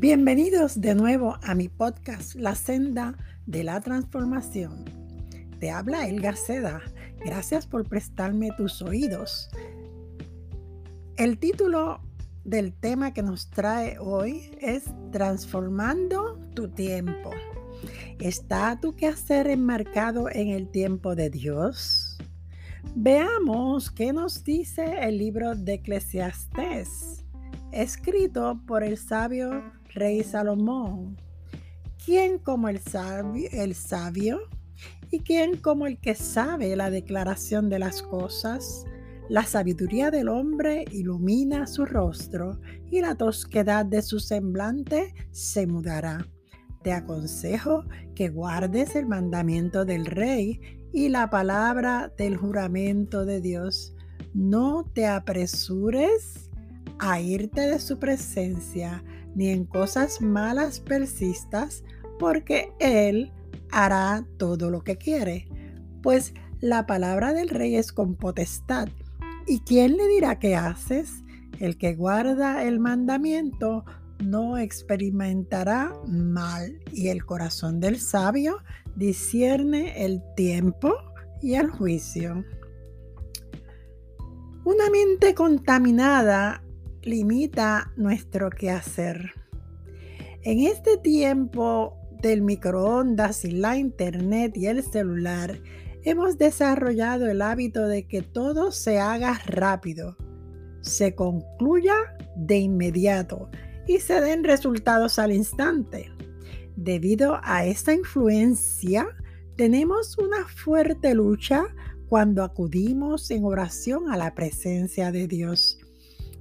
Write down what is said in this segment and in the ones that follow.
Bienvenidos de nuevo a mi podcast La senda de la transformación. Te habla Elga Seda. Gracias por prestarme tus oídos. El título del tema que nos trae hoy es Transformando tu tiempo. ¿Está tu quehacer enmarcado en el tiempo de Dios? Veamos qué nos dice el libro de Eclesiastés, escrito por el sabio rey Salomón. ¿Quién como el sabio, el sabio? ¿Y quién como el que sabe la declaración de las cosas? La sabiduría del hombre ilumina su rostro y la tosquedad de su semblante se mudará. Te aconsejo que guardes el mandamiento del rey y la palabra del juramento de Dios. No te apresures a irte de su presencia ni en cosas malas persistas, porque Él hará todo lo que quiere. Pues la palabra del rey es con potestad. ¿Y quién le dirá qué haces? El que guarda el mandamiento no experimentará mal, y el corazón del sabio discierne el tiempo y el juicio. Una mente contaminada limita nuestro quehacer. En este tiempo del microondas y la internet y el celular, hemos desarrollado el hábito de que todo se haga rápido, se concluya de inmediato y se den resultados al instante. Debido a esta influencia, tenemos una fuerte lucha cuando acudimos en oración a la presencia de Dios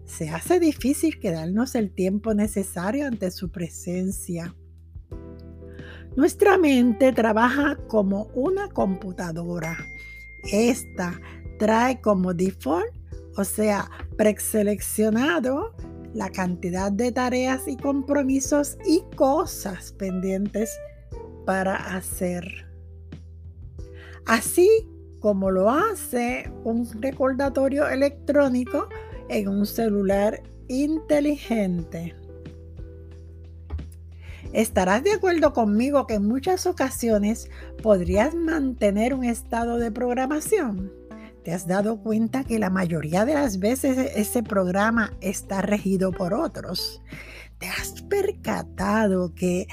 se hace difícil quedarnos el tiempo necesario ante su presencia. Nuestra mente trabaja como una computadora. Esta trae como default, o sea, preseleccionado, la cantidad de tareas y compromisos y cosas pendientes para hacer. Así como lo hace un recordatorio electrónico en un celular inteligente. Estarás de acuerdo conmigo que en muchas ocasiones podrías mantener un estado de programación. ¿Te has dado cuenta que la mayoría de las veces ese programa está regido por otros? ¿Te has percatado que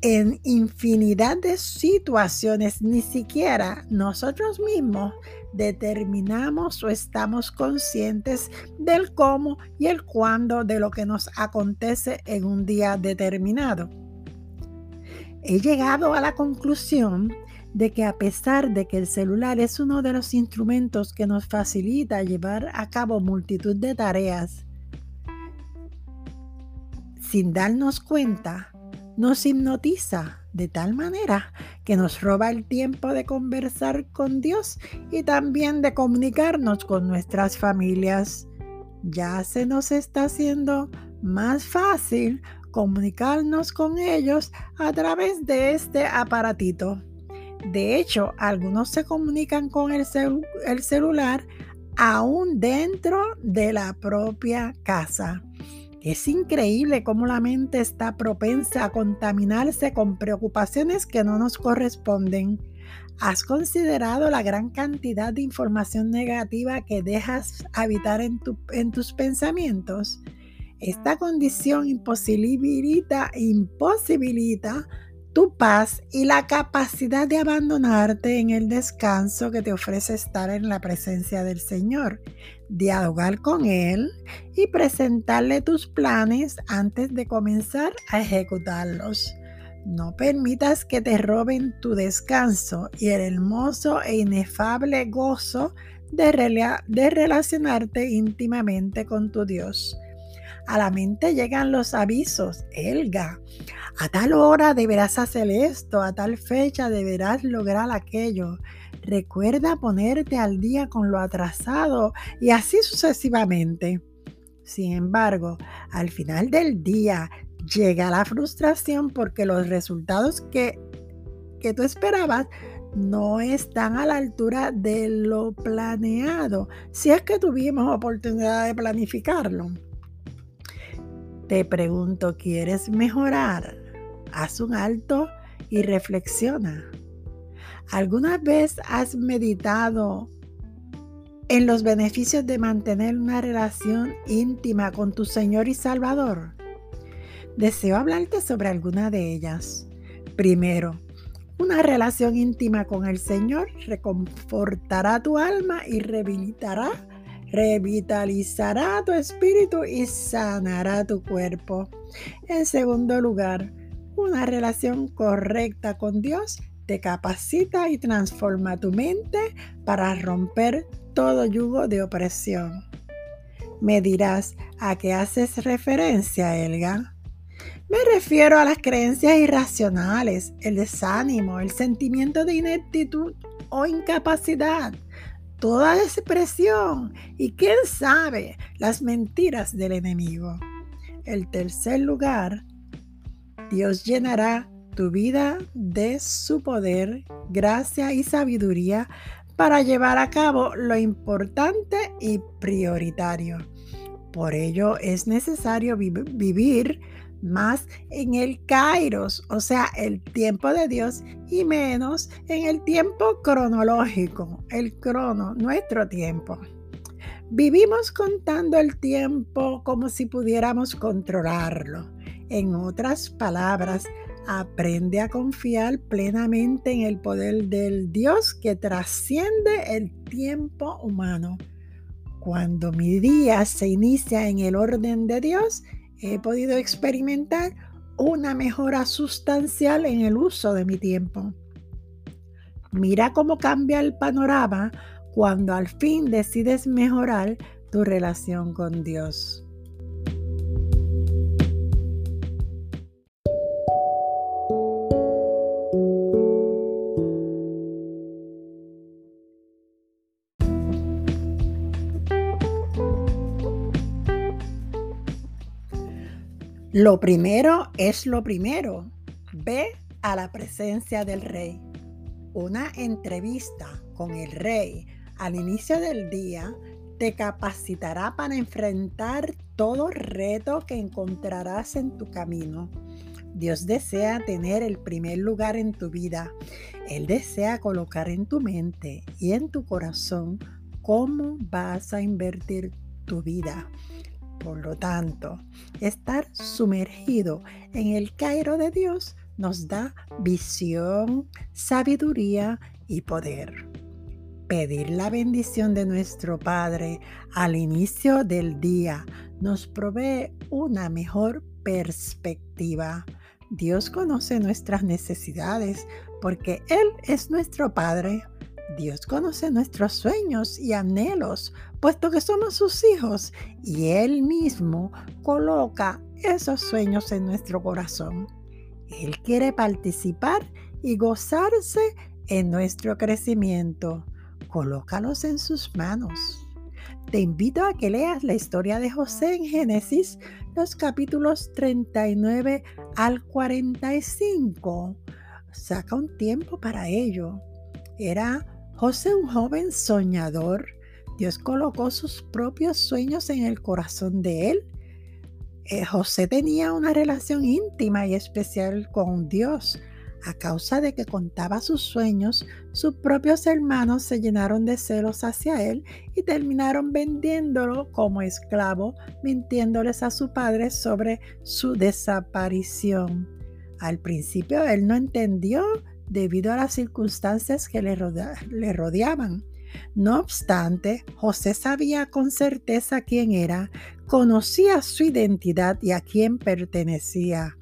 en infinidad de situaciones ni siquiera nosotros mismos determinamos o estamos conscientes del cómo y el cuándo de lo que nos acontece en un día determinado. He llegado a la conclusión de que a pesar de que el celular es uno de los instrumentos que nos facilita llevar a cabo multitud de tareas, sin darnos cuenta, nos hipnotiza de tal manera que nos roba el tiempo de conversar con Dios y también de comunicarnos con nuestras familias. Ya se nos está haciendo más fácil comunicarnos con ellos a través de este aparatito. De hecho, algunos se comunican con el, el celular aún dentro de la propia casa. Es increíble cómo la mente está propensa a contaminarse con preocupaciones que no nos corresponden. ¿Has considerado la gran cantidad de información negativa que dejas habitar en, tus pensamientos? Esta condición imposibilita tu paz y la capacidad de abandonarte en el descanso que te ofrece estar en la presencia del Señor, dialogar con Él y presentarle tus planes antes de comenzar a ejecutarlos. No permitas que te roben tu descanso y el hermoso e inefable gozo de, de relacionarte íntimamente con tu Dios. A la mente llegan los avisos, Elga, a tal hora deberás hacer esto, a tal fecha deberás lograr aquello. Recuerda ponerte al día con lo atrasado y así sucesivamente. Sin embargo, al final del día llega la frustración porque los resultados que, que tú esperabas no están a la altura de lo planeado, si es que tuvimos oportunidad de planificarlo. Te pregunto, ¿quieres mejorar? Haz un alto y reflexiona. ¿Alguna vez has meditado en los beneficios de mantener una relación íntima con tu Señor y Salvador? Deseo hablarte sobre alguna de ellas. Primero, una relación íntima con el Señor reconfortará tu alma y rehabilitará, revitalizará tu espíritu y sanará tu cuerpo. En segundo lugar, una relación correcta con Dios te capacita y transforma tu mente para romper todo yugo de opresión. Me dirás, ¿a qué haces referencia, Elga? Me refiero a las creencias irracionales, el desánimo, el sentimiento de ineptitud o incapacidad, toda expresión y, quién sabe, las mentiras del enemigo. El tercer lugar, Dios llenará tu vida de su poder, gracia y sabiduría para llevar a cabo lo importante y prioritario. Por ello es necesario vivir más en el kairos, o sea, el tiempo de Dios, y menos en el tiempo cronológico, el crono, nuestro tiempo. Vivimos contando el tiempo como si pudiéramos controlarlo. En otras palabras, aprende a confiar plenamente en el poder del Dios que trasciende el tiempo humano. Cuando mi día se inicia en el orden de Dios, he podido experimentar una mejora sustancial en el uso de mi tiempo. Mira cómo cambia el panorama cuando al fin decides mejorar tu relación con Dios. Lo primero es lo primero. Ve a la presencia del rey. Una entrevista con el rey al inicio del día te capacitará para enfrentar todo reto que encontrarás en tu camino. Dios desea tener el primer lugar en tu vida. Él desea colocar en tu mente y en tu corazón cómo vas a invertir tu vida. Por lo tanto, estar sumergido en el Cairo de Dios nos da visión, sabiduría y poder. Pedir la bendición de nuestro Padre al inicio del día nos provee una mejor perspectiva. Dios conoce nuestras necesidades porque Él es nuestro Padre. Dios conoce nuestros sueños y anhelos, puesto que somos sus hijos, y Él mismo coloca esos sueños en nuestro corazón. Él quiere participar y gozarse en nuestro crecimiento. Colócalos en sus manos. Te invito a que leas la historia de José en Génesis, los capítulos 39 al 45. Saca un tiempo para ello. Era José un joven soñador. Dios colocó sus propios sueños en el corazón de él. Eh, José tenía una relación íntima y especial con Dios. A causa de que contaba sus sueños, sus propios hermanos se llenaron de celos hacia él y terminaron vendiéndolo como esclavo, mintiéndoles a su padre sobre su desaparición. Al principio él no entendió debido a las circunstancias que le, rodeaban. No obstante, José sabía con certeza quién era, conocía su identidad y a quién pertenecía.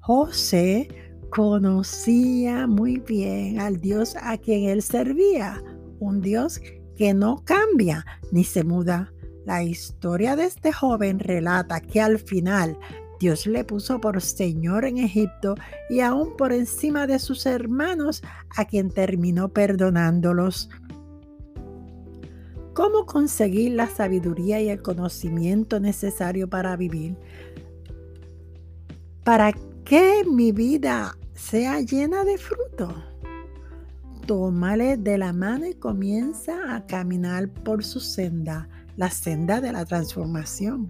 José conocía muy bien al Dios a quien él servía, un Dios que no cambia ni se muda. La historia de este joven relata que al final Dios le puso por Señor en Egipto y aún por encima de sus hermanos, a quien terminó perdonándolos. ¿Cómo conseguir la sabiduría y el conocimiento necesario para vivir? Para que mi vida sea llena de fruto. Tómale de la mano y comienza a caminar por su senda, la senda de la transformación.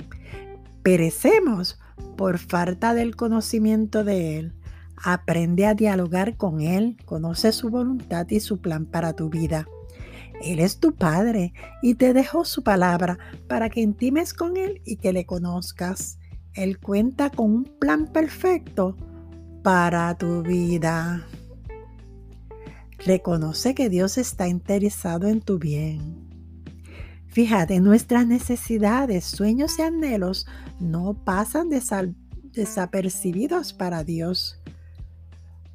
Perecemos por falta del conocimiento de Él. Aprende a dialogar con Él, conoce su voluntad y su plan para tu vida. Él es tu Padre y te dejó su palabra para que intimes con Él y que le conozcas. Él cuenta con un plan perfecto para tu vida. Reconoce que Dios está interesado en tu bien. Fíjate, nuestras necesidades, sueños y anhelos no pasan desapercibidos para Dios.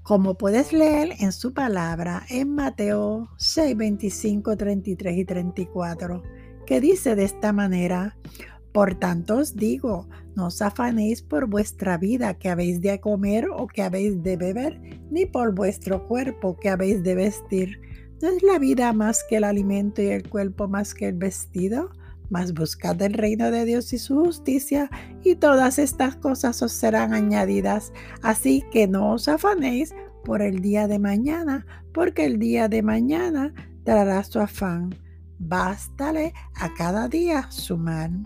Como puedes leer en su palabra en Mateo 6, 25, 33 y 34, que dice de esta manera, por tanto os digo, no os afanéis por vuestra vida que habéis de comer o que habéis de beber, ni por vuestro cuerpo que habéis de vestir. ¿No es la vida más que el alimento y el cuerpo más que el vestido? Mas buscad el reino de Dios y su justicia, y todas estas cosas os serán añadidas. Así que no os afanéis por el día de mañana, porque el día de mañana traerá su afán. Bástale a cada día su mal.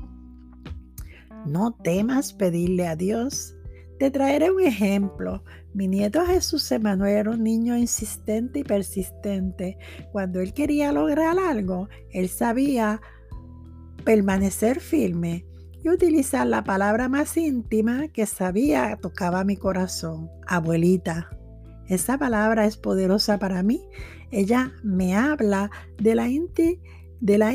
No temas pedirle a Dios. Te traeré un ejemplo. Mi nieto Jesús Emanuel era un niño insistente y persistente. Cuando él quería lograr algo, él sabía permanecer firme y utilizar la palabra más íntima que sabía tocaba mi corazón, abuelita. Esa palabra es poderosa para mí. Ella me habla de la,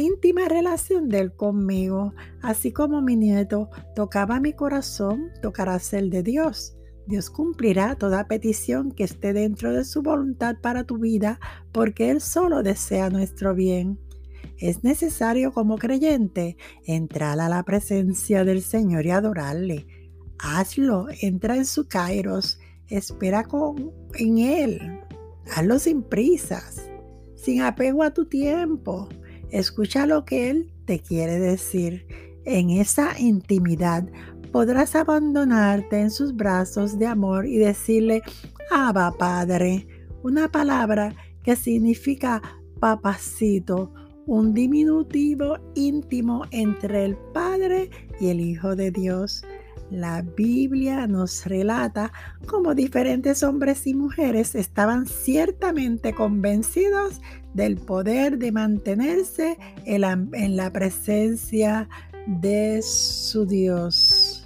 íntima relación de él conmigo, así como mi nieto tocaba mi corazón, tocará ser de Dios. Dios cumplirá toda petición que esté dentro de su voluntad para tu vida, porque Él solo desea nuestro bien. Es necesario como creyente entrar a la presencia del Señor y adorarle. Hazlo, entra en su kairos, espera con, en Él. Hazlo sin prisas, sin apego a tu tiempo. Escucha lo que Él te quiere decir. En esa intimidad podrás abandonarte en sus brazos de amor y decirle, Abba Padre, una palabra que significa papacito, un diminutivo íntimo entre el Padre y el Hijo de Dios. La Biblia nos relata cómo diferentes hombres y mujeres estaban ciertamente convencidos del poder de mantenerse en la, presencia de su Dios.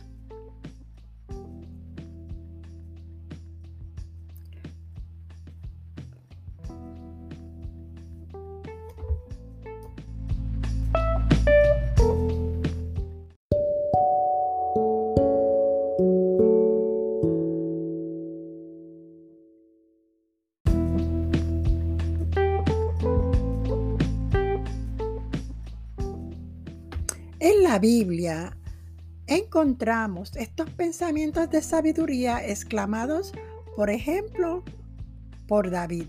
La Biblia encontramos estos pensamientos de sabiduría exclamados, por ejemplo, por David.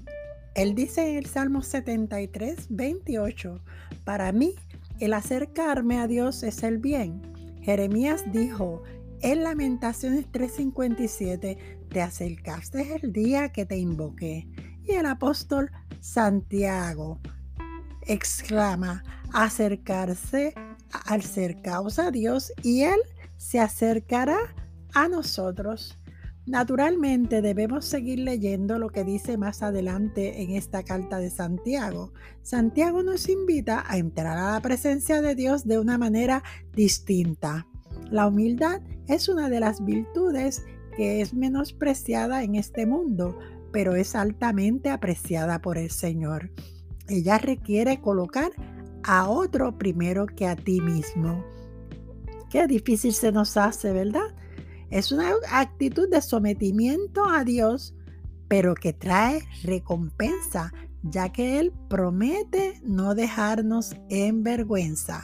Él dice en el Salmo 73, 28, para mí el acercarme a Dios es el bien. Jeremías dijo en Lamentaciones 3:57, te acercaste el día que te invoqué. Y el apóstol Santiago exclama, acercarse acercaos a Dios y Él se acercará a nosotros. Naturalmente debemos seguir leyendo lo que dice más adelante en esta carta de Santiago. Santiago nos invita a entrar a la presencia de Dios de una manera distinta. La humildad es una de las virtudes que es menospreciada en este mundo, pero es altamente apreciada por el Señor. Ella requiere colocar a otro primero que a ti mismo. Qué difícil se nos hace, ¿verdad? Es una actitud de sometimiento a Dios, pero que trae recompensa, ya que Él promete no dejarnos en vergüenza.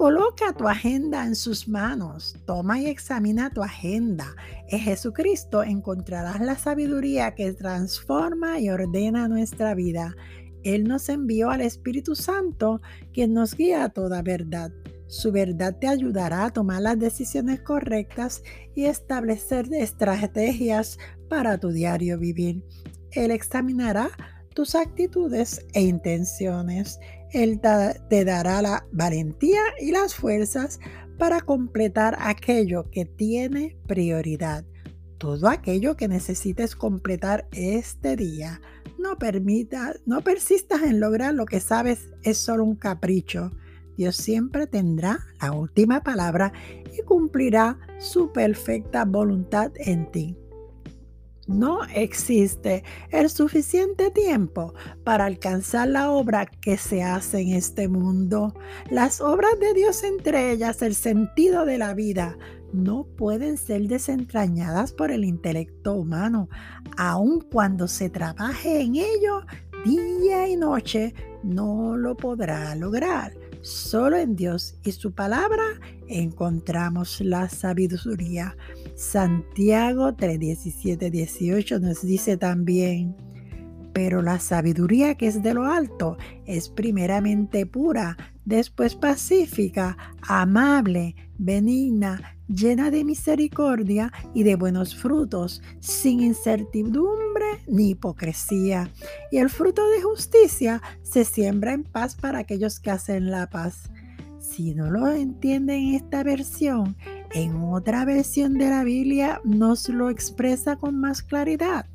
Coloca tu agenda en sus manos, toma y examina tu agenda. En Jesucristo encontrarás la sabiduría que transforma y ordena nuestra vida. Él nos envió al Espíritu Santo, quien nos guía a toda verdad. Su verdad te ayudará a tomar las decisiones correctas y establecer estrategias para tu diario vivir. Él examinará tus actitudes e intenciones. Él te dará la valentía y las fuerzas para completar aquello que tiene prioridad. Todo aquello que necesites completar este día. No permita, no persistas en lograr lo que sabes es solo un capricho. Dios siempre tendrá la última palabra y cumplirá su perfecta voluntad en ti. No existe el suficiente tiempo para alcanzar la obra que se hace en este mundo. Las obras de Dios, entre ellas el sentido de la vida, no pueden ser desentrañadas por el intelecto humano, aun cuando se trabaje en ello día y noche, no lo podrá lograr. Solo en Dios y su palabra encontramos la sabiduría. Santiago 3, 17, 18 nos dice también, pero la sabiduría que es de lo alto es primeramente pura, después pacífica, amable, benigna, llena de misericordia y de buenos frutos, sin incertidumbre ni hipocresía. Y el fruto de justicia se siembra en paz para aquellos que hacen la paz. Si no lo entienden en esta versión, en otra versión de la Biblia nos lo expresa con más claridad.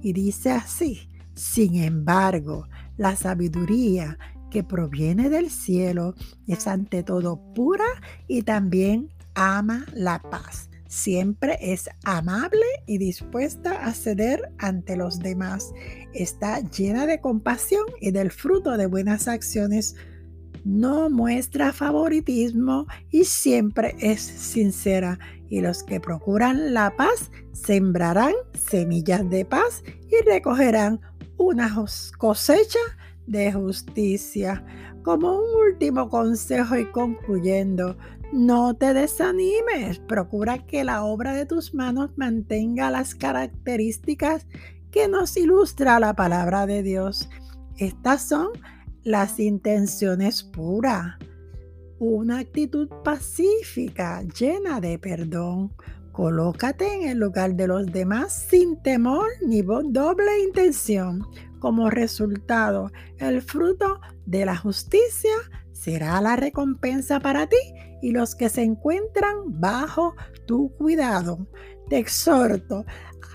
Y dice así, sin embargo, la sabiduría que proviene del cielo es ante todo pura y también ama la paz. Siempre es amable y dispuesta a ceder ante los demás. Está llena de compasión y del fruto de buenas acciones. No muestra favoritismo y siempre es sincera. Y los que procuran la paz sembrarán semillas de paz y recogerán una cosecha de justicia. Como un último consejo y concluyendo, no te desanimes, procura que la obra de tus manos mantenga las características que nos ilustra la palabra de Dios. Estas son las intenciones puras, una actitud pacífica, llena de perdón. Colócate en el lugar de los demás sin temor ni doble intención. Como resultado, el fruto de la justicia será la recompensa para ti y los que se encuentran bajo tu cuidado. Te exhorto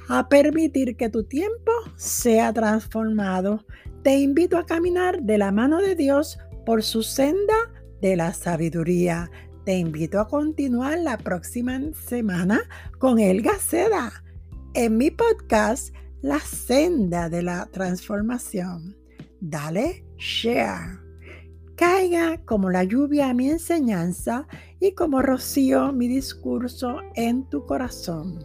a permitir que tu tiempo sea transformado. Te invito a caminar de la mano de Dios por su senda de la sabiduría. Te invito a continuar la próxima semana con Elga Seda en mi podcast la senda de la transformación. Dale share. Caiga como la lluvia mi enseñanza y como rocío mi discurso en tu corazón.